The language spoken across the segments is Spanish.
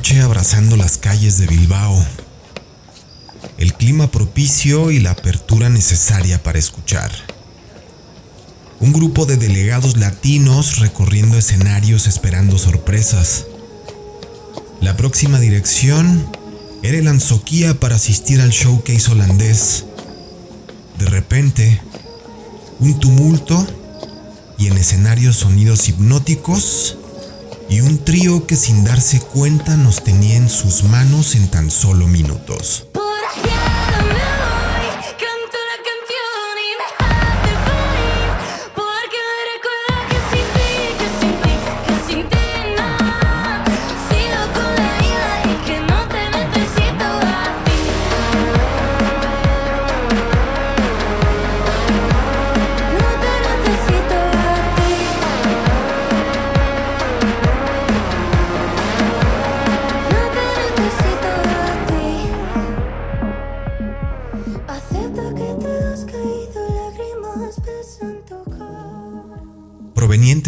abrazando las calles de Bilbao. El clima propicio y la apertura necesaria para escuchar. Un grupo de delegados latinos recorriendo escenarios esperando sorpresas. La próxima dirección era el Anzoquía para asistir al showcase holandés. De repente, un tumulto y en escenarios sonidos hipnóticos y un trío que sin darse cuenta nos tenía en sus manos en tan solo minutos.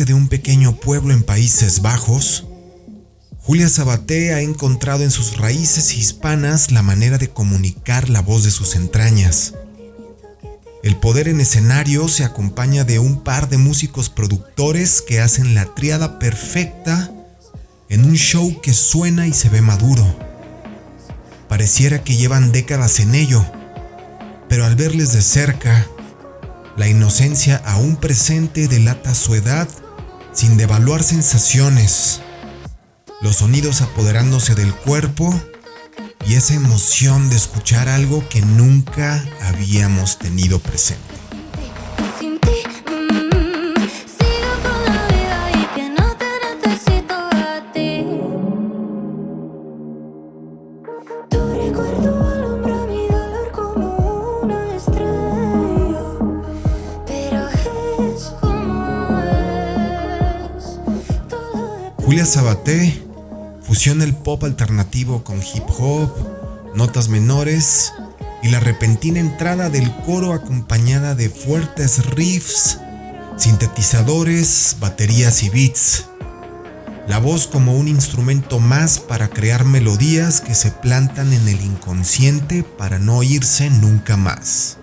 De un pequeño pueblo en Países Bajos, Julia Sabaté ha encontrado en sus raíces hispanas la manera de comunicar la voz de sus entrañas. El poder en escenario se acompaña de un par de músicos productores que hacen la triada perfecta en un show que suena y se ve maduro. Pareciera que llevan décadas en ello, pero al verles de cerca, la inocencia aún presente delata su edad sin devaluar sensaciones, los sonidos apoderándose del cuerpo y esa emoción de escuchar algo que nunca habíamos tenido presente. Julia Sabaté fusiona el pop alternativo con hip hop, notas menores y la repentina entrada del coro acompañada de fuertes riffs, sintetizadores, baterías y beats. La voz como un instrumento más para crear melodías que se plantan en el inconsciente para no irse nunca más.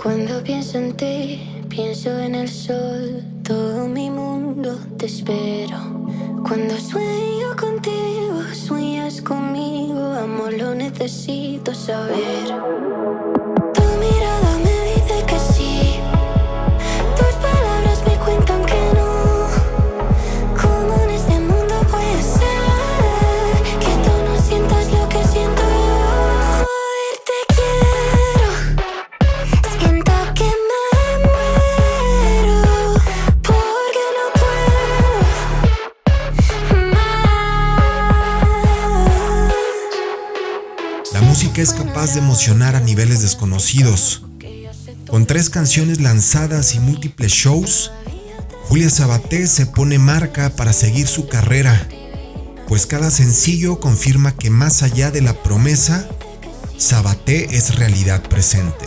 Cuando pienso en ti, pienso en el sol, todo mi mundo te espero. Cuando sueño contigo, sueñas conmigo, amor, lo necesito saber. Es capaz de emocionar a niveles desconocidos. Con tres canciones lanzadas y múltiples shows, Julia Sabaté se pone marca para seguir su carrera, pues cada sencillo confirma que más allá de la promesa, Sabaté es realidad presente.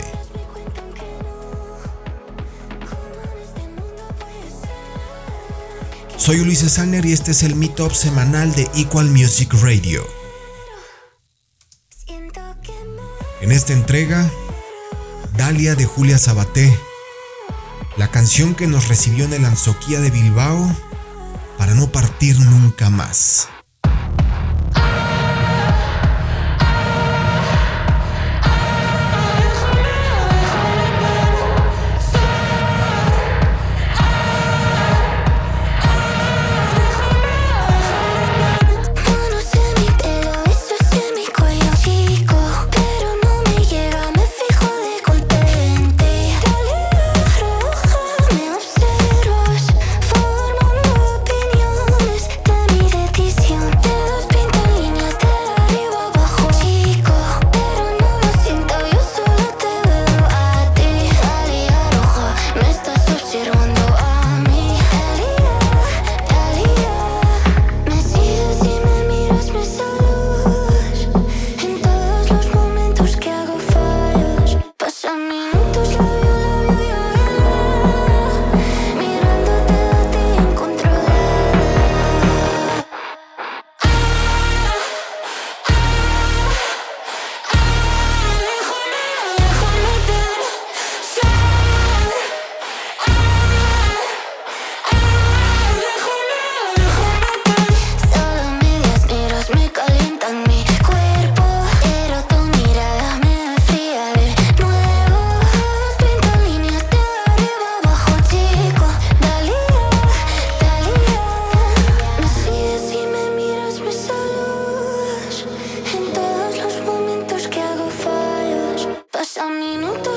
Soy Ulises Sanner y este es el Meetup semanal de Equal Music Radio. En esta entrega, Dalia de Julia Sabaté, la canción que nos recibió en el Anzoquía de Bilbao para no partir nunca más. Passa minutos.